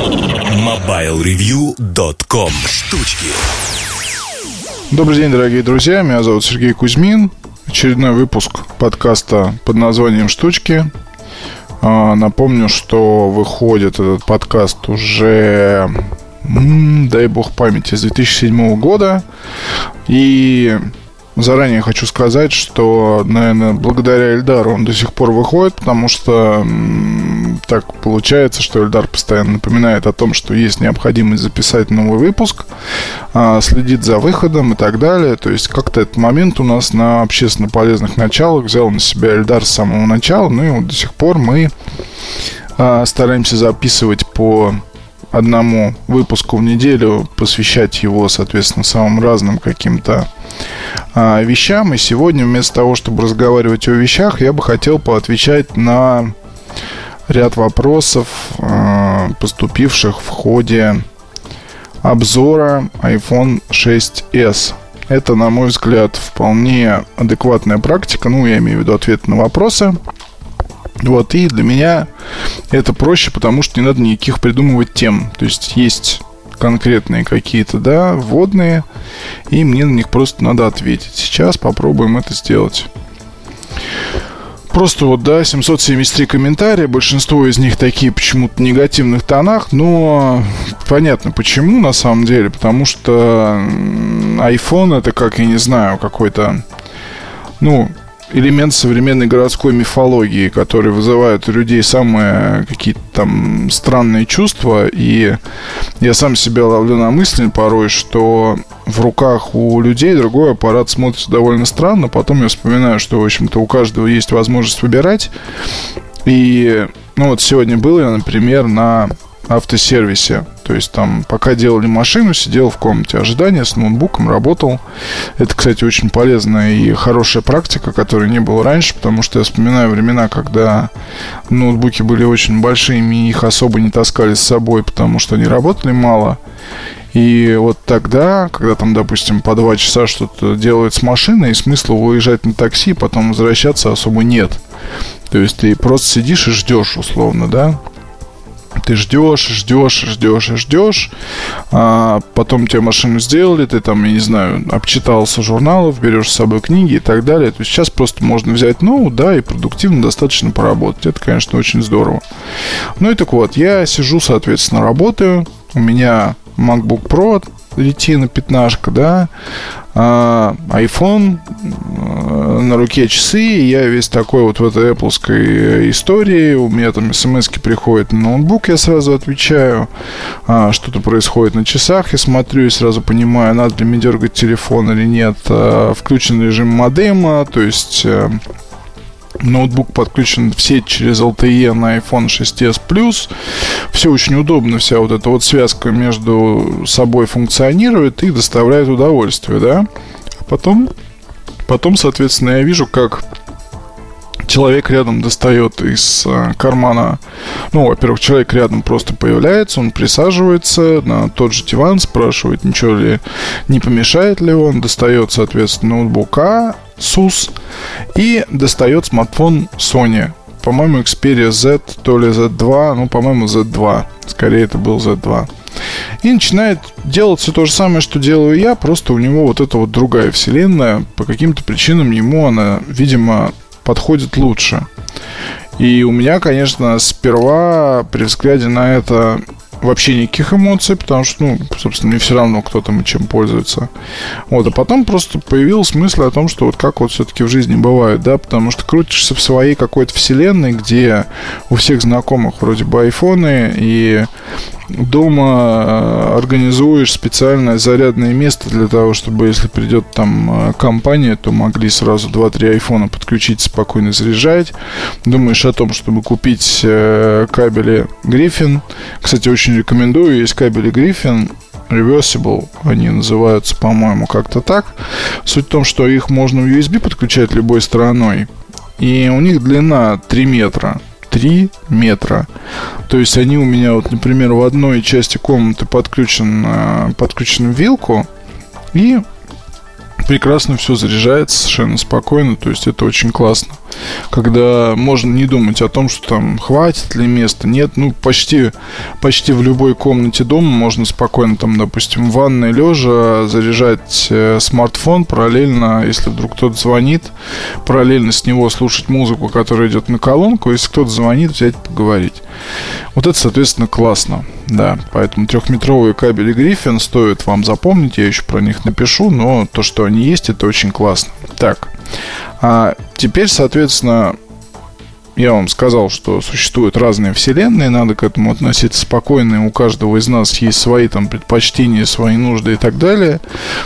MobileReview.com Штучки Добрый день, дорогие друзья. Меня зовут Сергей Кузьмин. Очередной выпуск подкаста под названием «Штучки». А, напомню, что выходит этот подкаст уже, дай бог памяти, с 2007 года. И Заранее хочу сказать, что, наверное, благодаря Эльдару он до сих пор выходит, потому что так получается, что Эльдар постоянно напоминает о том, что есть необходимость записать новый выпуск, а, следит за выходом и так далее. То есть как-то этот момент у нас на общественно полезных началах взял на себя Эльдар с самого начала, ну и вот до сих пор мы а, стараемся записывать по одному выпуску в неделю, посвящать его, соответственно, самым разным каким-то а, вещам. И сегодня вместо того, чтобы разговаривать о вещах, я бы хотел поотвечать на ряд вопросов, а, поступивших в ходе обзора iPhone 6s. Это, на мой взгляд, вполне адекватная практика. Ну, я имею в виду ответы на вопросы. Вот, и для меня это проще, потому что не надо никаких придумывать тем. То есть есть конкретные какие-то, да, вводные, и мне на них просто надо ответить. Сейчас попробуем это сделать. Просто вот, да, 773 комментария, большинство из них такие почему-то негативных тонах, но понятно почему на самом деле, потому что iPhone это как, я не знаю, какой-то, ну, элемент современной городской мифологии, который вызывает у людей самые какие-то там странные чувства. И я сам себя ловлю на мысли порой, что в руках у людей другой аппарат смотрится довольно странно. Потом я вспоминаю, что, в общем-то, у каждого есть возможность выбирать. И, ну вот сегодня был я, например, на автосервисе. То есть там, пока делали машину, сидел в комнате ожидания с ноутбуком, работал. Это, кстати, очень полезная и хорошая практика, которой не было раньше, потому что я вспоминаю времена, когда ноутбуки были очень большими, и их особо не таскали с собой, потому что они работали мало. И вот тогда, когда там, допустим, по два часа что-то делают с машиной, смысла выезжать на такси, потом возвращаться особо нет. То есть ты просто сидишь и ждешь, условно, да? Ты ждешь, ждешь, ждешь ждешь. А потом тебе машину сделали, ты там, я не знаю, обчитался журналов, берешь с собой книги и так далее. То есть сейчас просто можно взять ноут, да, и продуктивно достаточно поработать. Это, конечно, очень здорово. Ну и так вот, я сижу, соответственно, работаю. У меня MacBook Pro Retina 15, да, а, iPhone, а, на руке часы, и я весь такой вот в этой Apple истории, у меня там смс приходят на ноутбук, я сразу отвечаю, а, что-то происходит на часах, я смотрю и сразу понимаю, надо ли мне дергать телефон или нет, а, включен режим модема, то есть э, Ноутбук подключен в сеть через LTE на iPhone 6s Plus. Все очень удобно, вся вот эта вот связка между собой функционирует и доставляет удовольствие, да. А потом, потом, соответственно, я вижу, как человек рядом достает из э, кармана, ну, во-первых, человек рядом просто появляется, он присаживается на тот же диван, спрашивает, ничего ли не помешает ли он, достает, соответственно, ноутбука, SUS и достает смартфон Sony. По-моему, Xperia Z, то ли Z2, ну, по-моему, Z2. Скорее, это был Z2. И начинает делать все то же самое, что делаю я, просто у него вот эта вот другая вселенная. По каким-то причинам ему она, видимо, подходит лучше. И у меня, конечно, сперва при взгляде на это вообще никаких эмоций, потому что, ну, собственно, мне все равно, кто там и чем пользуется. Вот, а потом просто появилась мысль о том, что вот как вот все-таки в жизни бывает, да, потому что крутишься в своей какой-то вселенной, где у всех знакомых вроде бы айфоны, и дома э, организуешь специальное зарядное место для того, чтобы если придет там э, компания, то могли сразу 2-3 айфона подключить, спокойно заряжать. Думаешь о том, чтобы купить э, кабели Griffin. Кстати, очень рекомендую, есть кабели Griffin. Reversible, они называются, по-моему, как-то так. Суть в том, что их можно в USB подключать любой стороной. И у них длина 3 метра. 3 метра. То есть они у меня, вот, например, в одной части комнаты подключен, э, подключен вилку, и прекрасно все заряжается совершенно спокойно, то есть это очень классно. Когда можно не думать о том, что там хватит ли места, нет, ну почти, почти в любой комнате дома можно спокойно там, допустим, в ванной лежа заряжать э, смартфон параллельно, если вдруг кто-то звонит, параллельно с него слушать музыку, которая идет на колонку, если кто-то звонит, взять поговорить. Вот это, соответственно, классно. Да, поэтому трехметровые кабели Гриффин стоит вам запомнить, я еще про них напишу, но то, что они есть, это очень классно. Так, а теперь, соответственно, я вам сказал, что существуют разные вселенные, надо к этому относиться спокойно, у каждого из нас есть свои там предпочтения, свои нужды и так далее.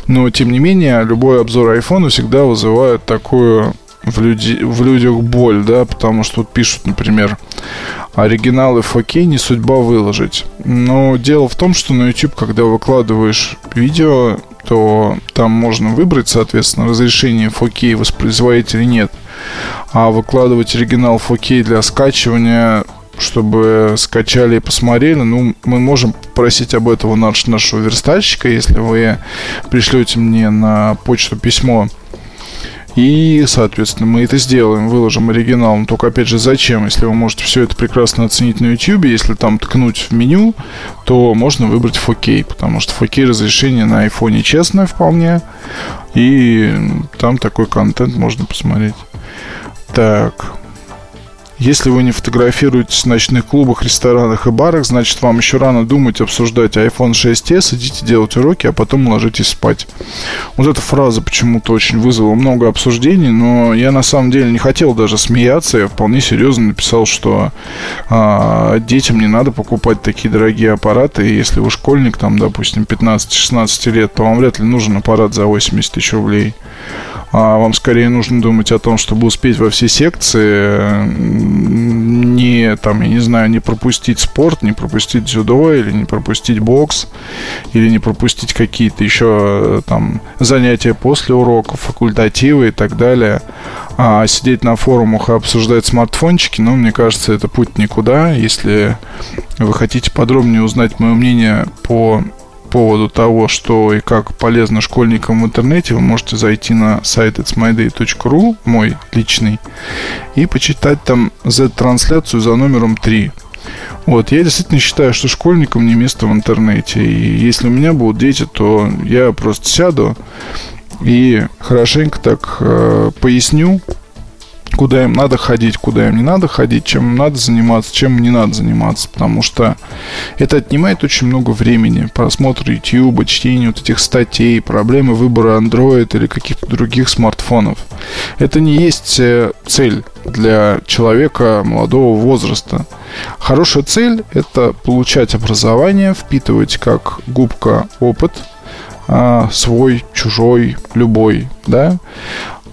Но, тем не менее, любой обзор айфона всегда вызывает такую в, люди, в людях боль, да, потому что вот пишут, например, оригиналы 4K не судьба выложить. Но дело в том, что на YouTube, когда выкладываешь видео, то там можно выбрать, соответственно, разрешение 4K воспроизводить или нет. А выкладывать оригинал 4K для скачивания чтобы скачали и посмотрели. Ну, мы можем попросить об этом наш, нашего верстальщика, если вы пришлете мне на почту письмо и, соответственно, мы это сделаем, выложим оригинал. Но только, опять же, зачем? Если вы можете все это прекрасно оценить на YouTube, если там ткнуть в меню, то можно выбрать 4K, потому что 4K разрешение на iPhone честное вполне. И там такой контент можно посмотреть. Так, если вы не фотографируетесь в ночных клубах, ресторанах и барах, значит вам еще рано думать, обсуждать iPhone 6s, идите делать уроки, а потом ложитесь спать. Вот эта фраза почему-то очень вызвала много обсуждений, но я на самом деле не хотел даже смеяться, я вполне серьезно написал, что а, детям не надо покупать такие дорогие аппараты, и если вы школьник, там, допустим, 15-16 лет, то вам вряд ли нужен аппарат за 80 тысяч рублей вам скорее нужно думать о том, чтобы успеть во все секции, не, там, я не знаю, не пропустить спорт, не пропустить дзюдо, или не пропустить бокс, или не пропустить какие-то еще там занятия после уроков, факультативы и так далее. А сидеть на форумах и обсуждать смартфончики, ну, мне кажется, это путь никуда. Если вы хотите подробнее узнать мое мнение по поводу того, что и как полезно школьникам в интернете, вы можете зайти на сайт itsmyday.ru, мой личный, и почитать там Z-трансляцию за номером 3. Вот, я действительно считаю, что школьникам не место в интернете. И если у меня будут дети, то я просто сяду и хорошенько так э, поясню, куда им надо ходить, куда им не надо ходить, чем им надо заниматься, чем им не надо заниматься, потому что это отнимает очень много времени. Просмотр YouTube, чтение вот этих статей, проблемы выбора Android или каких-то других смартфонов. Это не есть э, цель для человека молодого возраста. Хорошая цель – это получать образование, впитывать как губка опыт, а, свой, чужой, любой, да,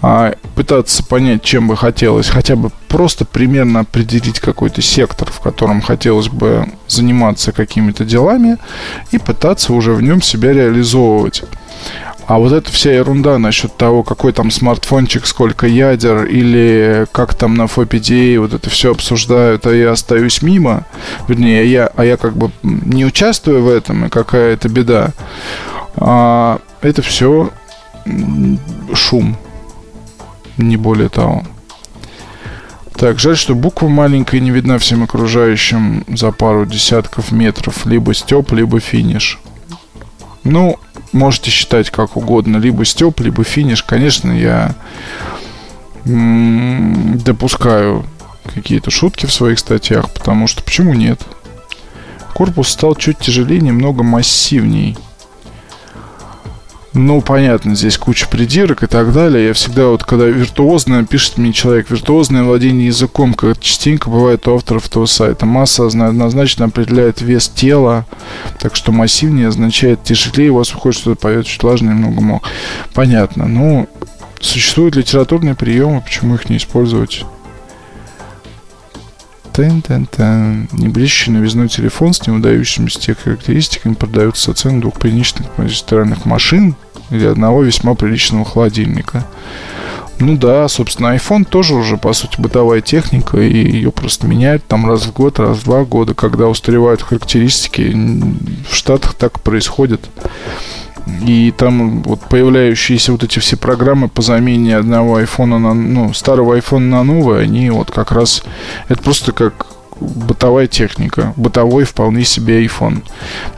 а, пытаться понять, чем бы хотелось, хотя бы просто примерно определить какой-то сектор, в котором хотелось бы заниматься какими-то делами и пытаться уже в нем себя реализовывать. А вот эта вся ерунда насчет того, какой там смартфончик, сколько ядер, или как там на FOPDA вот это все обсуждают, а я остаюсь мимо, вернее, я, а я как бы не участвую в этом, и какая это беда. А, это все шум не более того. Так, жаль, что буква маленькая не видна всем окружающим за пару десятков метров. Либо степ, либо финиш. Ну, можете считать как угодно. Либо степ, либо финиш. Конечно, я допускаю какие-то шутки в своих статьях, потому что почему нет? Корпус стал чуть тяжелее, немного массивней. Ну, понятно, здесь куча придирок и так далее. Я всегда вот, когда виртуозно пишет мне человек, виртуозное владение языком, как частенько бывает у авторов того сайта. Масса однозначно определяет вес тела, так что массивнее означает тяжелее, у вас выходит что-то поет чуть влажно немного мог. Понятно. Ну, существуют литературные приемы, почему их не использовать? Тен-тен-тен. Небрежущий новизной телефон с неудающимися тех характеристиками продается со ценой двух приличных магистральных машин или одного весьма приличного холодильника. Ну да, собственно, iPhone тоже уже, по сути, бытовая техника, и ее просто меняют там раз в год, раз в два года, когда устаревают характеристики. В Штатах так происходит. И там вот появляющиеся вот эти все программы по замене одного айфона на, ну, старого айфона на новый, они вот как раз, это просто как бытовая техника, бытовой вполне себе iPhone.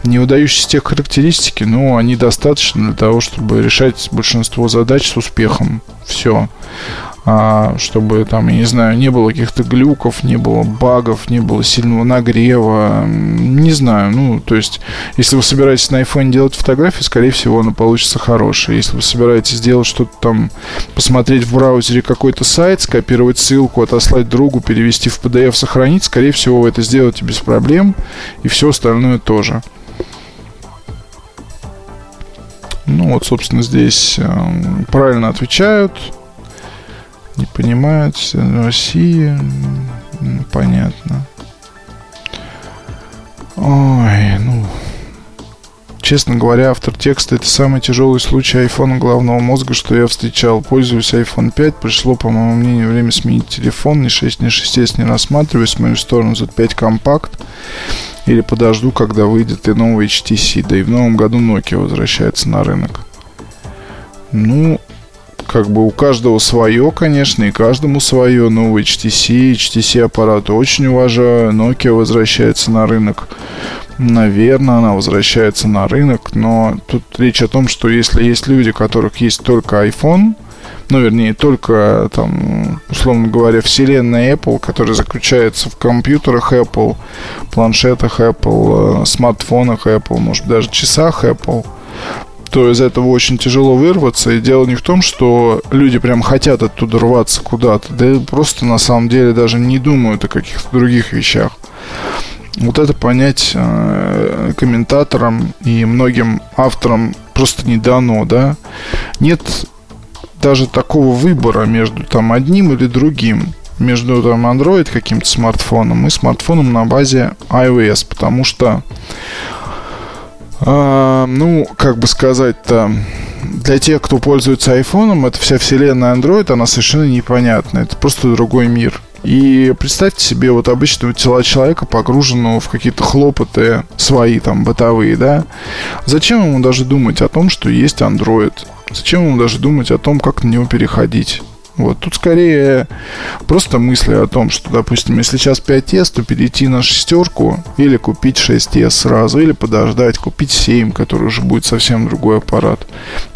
Не выдающиеся тех характеристики, но они достаточно для того, чтобы решать большинство задач с успехом. Все чтобы там, я не знаю, не было каких-то глюков, не было багов, не было сильного нагрева, не знаю, ну, то есть, если вы собираетесь на iPhone делать фотографии, скорее всего, она получится хорошая. Если вы собираетесь сделать что-то там, посмотреть в браузере какой-то сайт, скопировать ссылку, отослать другу, перевести в PDF, сохранить, скорее всего, вы это сделаете без проблем, и все остальное тоже. Ну вот, собственно, здесь э, правильно отвечают не понимают России. Понятно. Ой, ну... Честно говоря, автор текста это самый тяжелый случай айфона головного мозга, что я встречал. Пользуюсь iPhone 5. Пришло, по моему мнению, время сменить телефон. Ни 6, ни 6s не рассматриваюсь. В мою сторону Z5 компакт. Или подожду, когда выйдет и новый HTC. Да и в новом году Nokia возвращается на рынок. Ну, как бы у каждого свое, конечно, и каждому свое. Новый HTC, HTC аппараты очень уважаю. Nokia возвращается на рынок. Наверное, она возвращается на рынок, но тут речь о том, что если есть люди, у которых есть только iPhone, ну, вернее, только, там, условно говоря, вселенная Apple, которая заключается в компьютерах Apple, планшетах Apple, э, смартфонах Apple, может, даже часах Apple, то из этого очень тяжело вырваться. И дело не в том, что люди прям хотят оттуда рваться куда-то, да и просто на самом деле даже не думают о каких-то других вещах. Вот это понять э, комментаторам и многим авторам просто не дано, да. Нет даже такого выбора между там одним или другим между там Android каким-то смартфоном и смартфоном на базе iOS, потому что а, ну, как бы сказать-то, для тех, кто пользуется айфоном, эта вся вселенная Android, она совершенно непонятна. Это просто другой мир. И представьте себе вот обычного тела человека, погруженного в какие-то хлопоты свои, там, бытовые, да? Зачем ему даже думать о том, что есть Android? Зачем ему даже думать о том, как на него переходить? Вот тут скорее просто мысли о том, что, допустим, если сейчас 5S, то перейти на шестерку или купить 6S сразу, или подождать, купить 7, который уже будет совсем другой аппарат.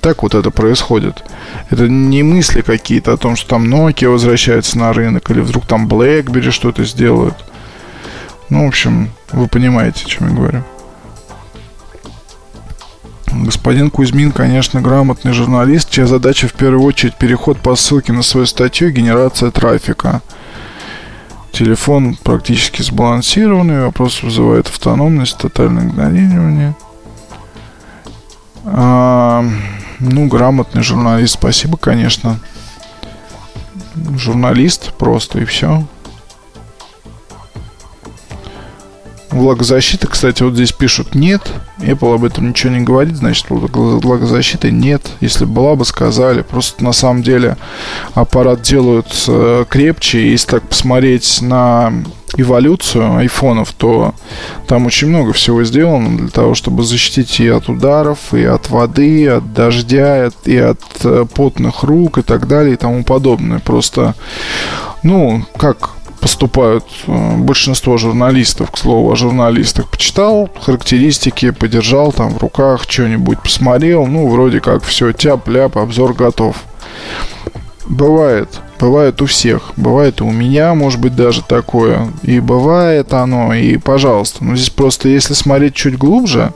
Так вот это происходит. Это не мысли какие-то о том, что там Nokia возвращается на рынок, или вдруг там BlackBerry что-то сделают. Ну, в общем, вы понимаете, о чем я говорю. Господин Кузьмин, конечно, грамотный журналист, чья задача в первую очередь переход по ссылке на свою статью и генерация трафика. Телефон практически сбалансированный, вопрос вызывает автономность, тотальное игнорирование. А, ну, грамотный журналист, спасибо, конечно. Журналист просто и все. Влагозащита, кстати, вот здесь пишут нет. Apple об этом ничего не говорит, значит, влагозащиты нет. Если была бы, сказали. Просто на самом деле аппарат делают э, крепче. Если так посмотреть на эволюцию айфонов, то там очень много всего сделано для того, чтобы защитить и от ударов, и от воды, и от дождя, и от э, потных рук и так далее и тому подобное. Просто, ну, как поступают э, большинство журналистов, к слову, о журналистах. Почитал характеристики, подержал там в руках, что-нибудь посмотрел, ну, вроде как все, тяп-ляп, обзор готов. Бывает, бывает у всех, бывает у меня, может быть, даже такое, и бывает оно, и пожалуйста. Но здесь просто, если смотреть чуть глубже,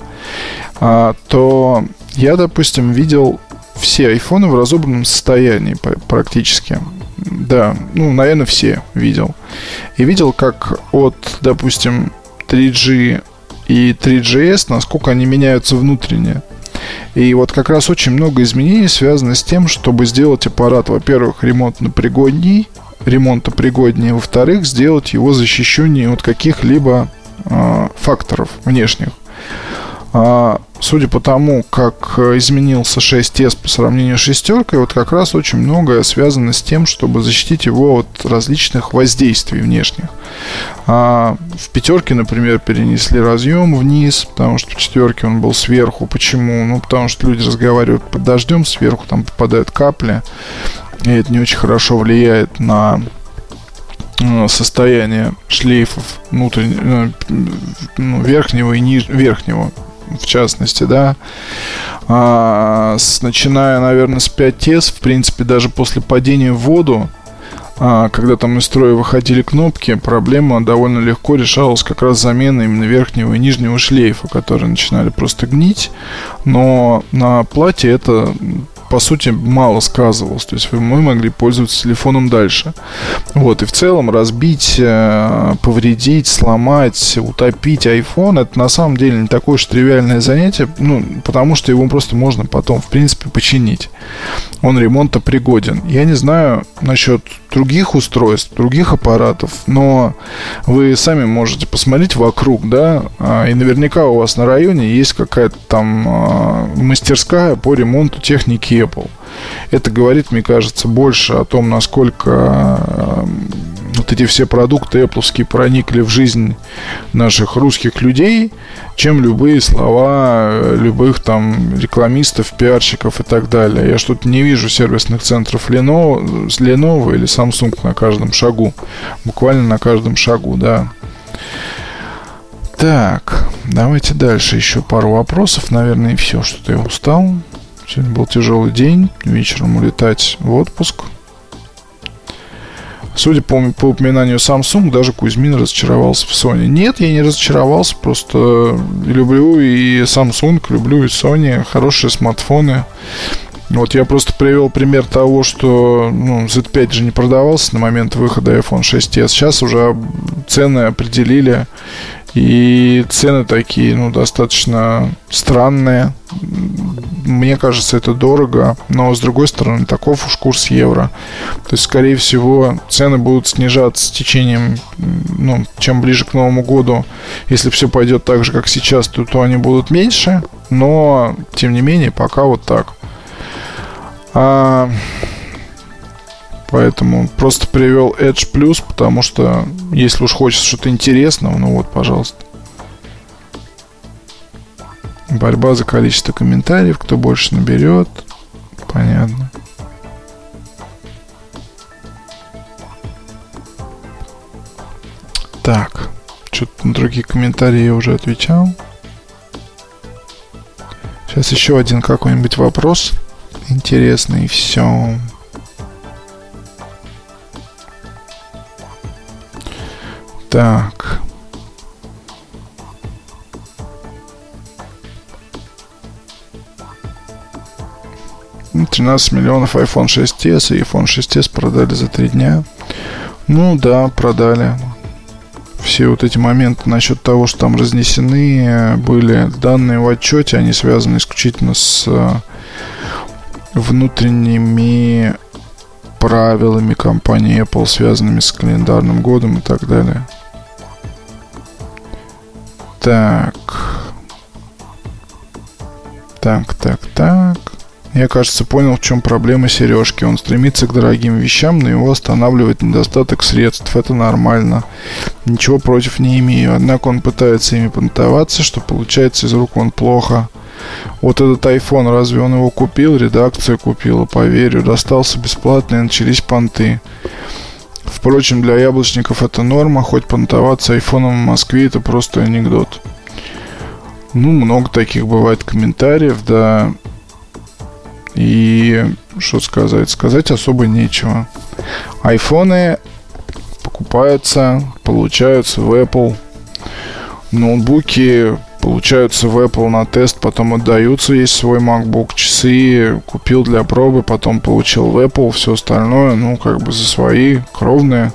а, то я, допустим, видел все айфоны в разобранном состоянии практически. Да, ну, наверное, все видел. И видел, как от, допустим, 3G и 3GS, насколько они меняются внутренне. И вот как раз очень много изменений связано с тем, чтобы сделать аппарат, во-первых, ремонтно пригодней, ремонта пригоднее, во-вторых, сделать его защищеннее от каких-либо э, факторов внешних. А, судя по тому, как изменился 6s по сравнению с шестеркой, вот как раз очень многое связано с тем, чтобы защитить его от различных воздействий внешних. А в пятерке, например, перенесли разъем вниз, потому что в четверке он был сверху. Почему? Ну, потому что люди разговаривают под дождем, сверху там попадают капли, и это не очень хорошо влияет на э, состояние шлейфов внутреннего, э, ну, верхнего и ниж... верхнего в частности, да. А, с, начиная, наверное, с 5S, в принципе, даже после падения в воду, а, когда там из строя выходили кнопки, проблема довольно легко решалась как раз заменой именно верхнего и нижнего шлейфа, которые начинали просто гнить. Но на плате это по сути, мало сказывалось. То есть мы могли пользоваться телефоном дальше. Вот, и в целом разбить, э, повредить, сломать, утопить iPhone, это на самом деле не такое уж тривиальное занятие, ну, потому что его просто можно потом, в принципе, починить. Он ремонта пригоден. Я не знаю насчет других устройств, других аппаратов, но вы сами можете посмотреть вокруг, да, а, и наверняка у вас на районе есть какая-то там а, мастерская по ремонту техники Apple. Это говорит, мне кажется, больше о том, насколько а, эти все продукты Apple проникли в жизнь наших русских людей, чем любые слова э, любых там рекламистов, пиарщиков и так далее. Я что-то не вижу сервисных центров Lenovo, Lenovo или Samsung на каждом шагу. Буквально на каждом шагу, да. Так, давайте дальше еще пару вопросов. Наверное, и все, что-то я устал. Сегодня был тяжелый день. Вечером улетать в отпуск. Судя по, по упоминанию Samsung, даже Кузьмин разочаровался в Sony. Нет, я не разочаровался, просто люблю и Samsung, люблю и Sony, хорошие смартфоны. Вот я просто привел пример того, что ну, Z5 же не продавался на момент выхода iPhone 6s. Сейчас уже цены определили и цены такие, ну, достаточно странные. Мне кажется, это дорого, но с другой стороны, таков уж курс евро. То есть, скорее всего, цены будут снижаться с течением, ну, чем ближе к Новому году. Если все пойдет так же, как сейчас, то, то они будут меньше, но, тем не менее, пока вот так. А, Поэтому просто привел Edge Plus, потому что если уж хочется что-то интересного, ну вот, пожалуйста. Борьба за количество комментариев, кто больше наберет. Понятно. Так, что-то на другие комментарии я уже отвечал. Сейчас еще один какой-нибудь вопрос интересный, все. Так. Тринадцать миллионов iPhone 6s и iPhone 6s продали за три дня. Ну да, продали. Все вот эти моменты насчет того, что там разнесены были данные в отчете, они связаны исключительно с э, внутренними правилами компании Apple, связанными с календарным годом и так далее. Так. Так, так, так. Я, кажется, понял, в чем проблема сережки. Он стремится к дорогим вещам, но его останавливает недостаток средств. Это нормально. Ничего против не имею. Однако он пытается ими понтоваться, что получается из рук он плохо. Вот этот iPhone, разве он его купил? Редакция купила, поверю. Достался бесплатно и начались понты. Впрочем, для яблочников это норма, хоть понтоваться айфоном в Москве это просто анекдот. Ну, много таких бывает комментариев, да. И что сказать? Сказать особо нечего. Айфоны покупаются, получаются в Apple. Ноутбуки получаются в Apple на тест, потом отдаются. Есть свой MacBook, часы купил для пробы, потом получил в Apple, все остальное, ну, как бы за свои, кровные.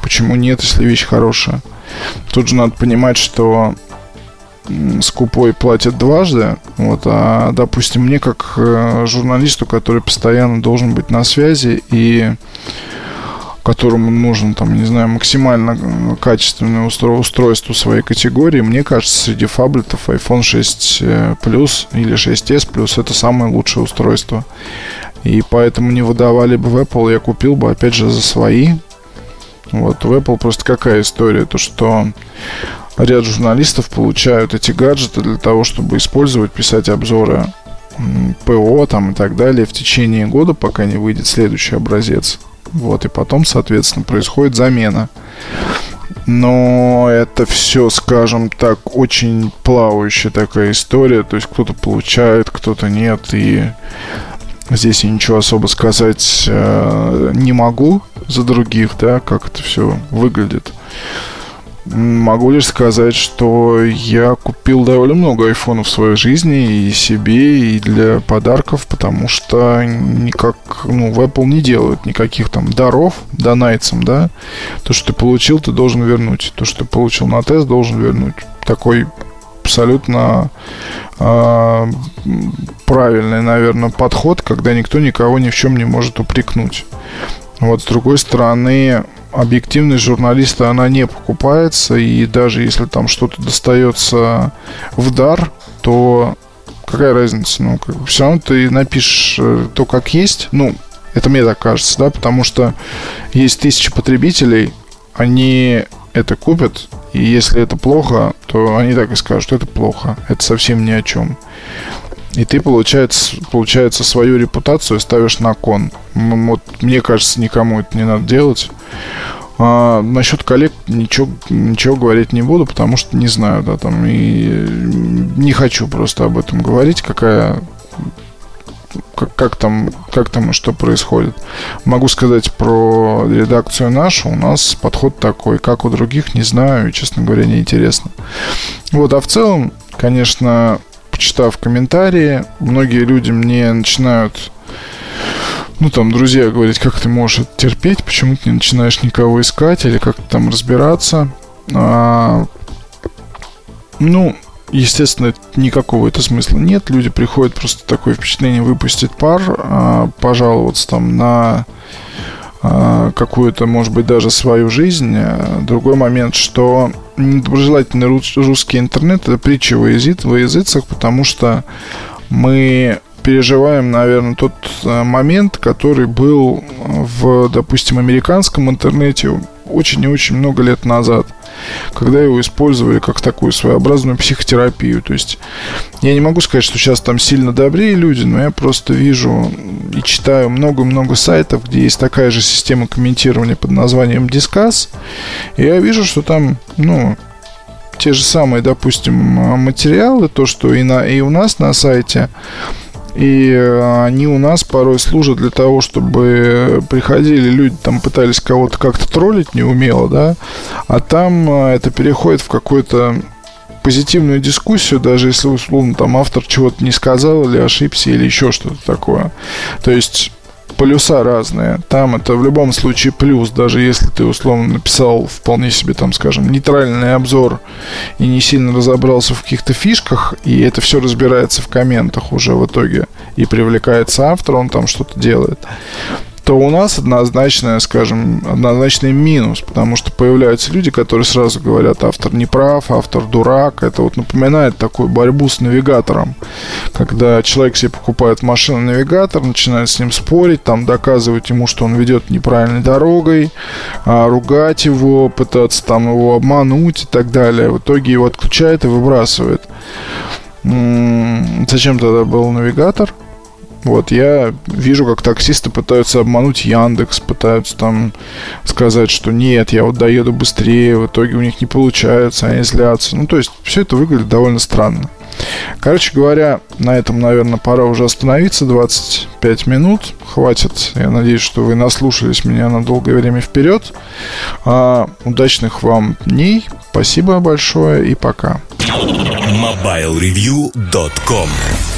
Почему нет, если вещь хорошая? Тут же надо понимать, что скупой платит дважды. Вот, а, допустим, мне как э, журналисту, который постоянно должен быть на связи и которому нужно, там, не знаю, максимально качественное устройство своей категории, мне кажется, среди фаблетов iPhone 6 э, Plus или 6s Plus это самое лучшее устройство. И поэтому не выдавали бы в Apple, я купил бы, опять же, за свои. Вот, в Apple просто какая история, то что ряд журналистов получают эти гаджеты для того, чтобы использовать, писать обзоры ПО там и так далее в течение года, пока не выйдет следующий образец. Вот, и потом, соответственно, происходит замена. Но это все, скажем так, очень плавающая такая история. То есть кто-то получает, кто-то нет. И здесь я ничего особо сказать э, не могу за других, да, как это все выглядит. Могу лишь сказать, что я купил довольно много айфонов в своей жизни и себе, и для подарков, потому что никак, ну, в Apple не делают никаких там даров донайцам, да. То, что ты получил, ты должен вернуть. То, что ты получил на тест, должен вернуть. Такой абсолютно э, правильный, наверное, подход, когда никто никого ни в чем не может упрекнуть. Вот с другой стороны, объективность журналиста, она не покупается, и даже если там что-то достается в дар, то какая разница? Ну, как все равно ты напишешь э, то, как есть. Ну, это мне так кажется, да, потому что есть тысячи потребителей, они это купят, и если это плохо, то они так и скажут, что это плохо, это совсем ни о чем. И ты, получается, получается, свою репутацию ставишь на кон. Вот, мне кажется, никому это не надо делать. А, насчет коллег ничего, ничего говорить не буду, потому что не знаю, да, там, и не хочу просто об этом говорить, какая как, как там, как там и что происходит. Могу сказать про редакцию нашу. У нас подход такой, как у других, не знаю, честно говоря, неинтересно. Вот, а в целом, конечно, почитав комментарии, многие люди мне начинают ну, там, друзья говорить, как ты можешь терпеть, почему ты не начинаешь никого искать или как-то там разбираться. А, ну, естественно, никакого это смысла нет. Люди приходят просто такое впечатление выпустить пар, а, пожаловаться там на какую-то, может быть, даже свою жизнь. Другой момент, что недоброжелательный русский интернет это притча во, язык, языцах, потому что мы переживаем, наверное, тот э, момент, который был в, допустим, американском интернете очень и очень много лет назад, когда его использовали как такую своеобразную психотерапию. То есть я не могу сказать, что сейчас там сильно добрее люди, но я просто вижу и читаю много-много сайтов, где есть такая же система комментирования под названием Discuss, и я вижу, что там, ну, те же самые, допустим, материалы, то, что и, на, и у нас на сайте, и э, они у нас порой служат для того, чтобы приходили люди, там пытались кого-то как-то троллить неумело, да, а там э, это переходит в какую-то позитивную дискуссию, даже если, условно, там автор чего-то не сказал или ошибся, или еще что-то такое. То есть полюса разные. Там это в любом случае плюс, даже если ты условно написал вполне себе, там, скажем, нейтральный обзор и не сильно разобрался в каких-то фишках, и это все разбирается в комментах уже в итоге, и привлекается автор, он там что-то делает то у нас однозначно, скажем, однозначный минус, потому что появляются люди, которые сразу говорят, автор не прав, автор дурак. Это вот напоминает такую борьбу с навигатором, когда человек себе покупает машину-навигатор, начинает с ним спорить, там доказывать ему, что он ведет неправильной дорогой, а, ругать его, пытаться там его обмануть и так далее. В итоге его отключает и выбрасывает. Зачем тогда был навигатор? Вот, я вижу, как таксисты пытаются обмануть Яндекс, пытаются там сказать, что нет, я вот доеду быстрее, в итоге у них не получается, они злятся. Ну, то есть, все это выглядит довольно странно. Короче говоря, на этом, наверное, пора уже остановиться. 25 минут. Хватит. Я надеюсь, что вы наслушались меня на долгое время вперед. А, удачных вам дней. Спасибо большое и пока. MobileReview.com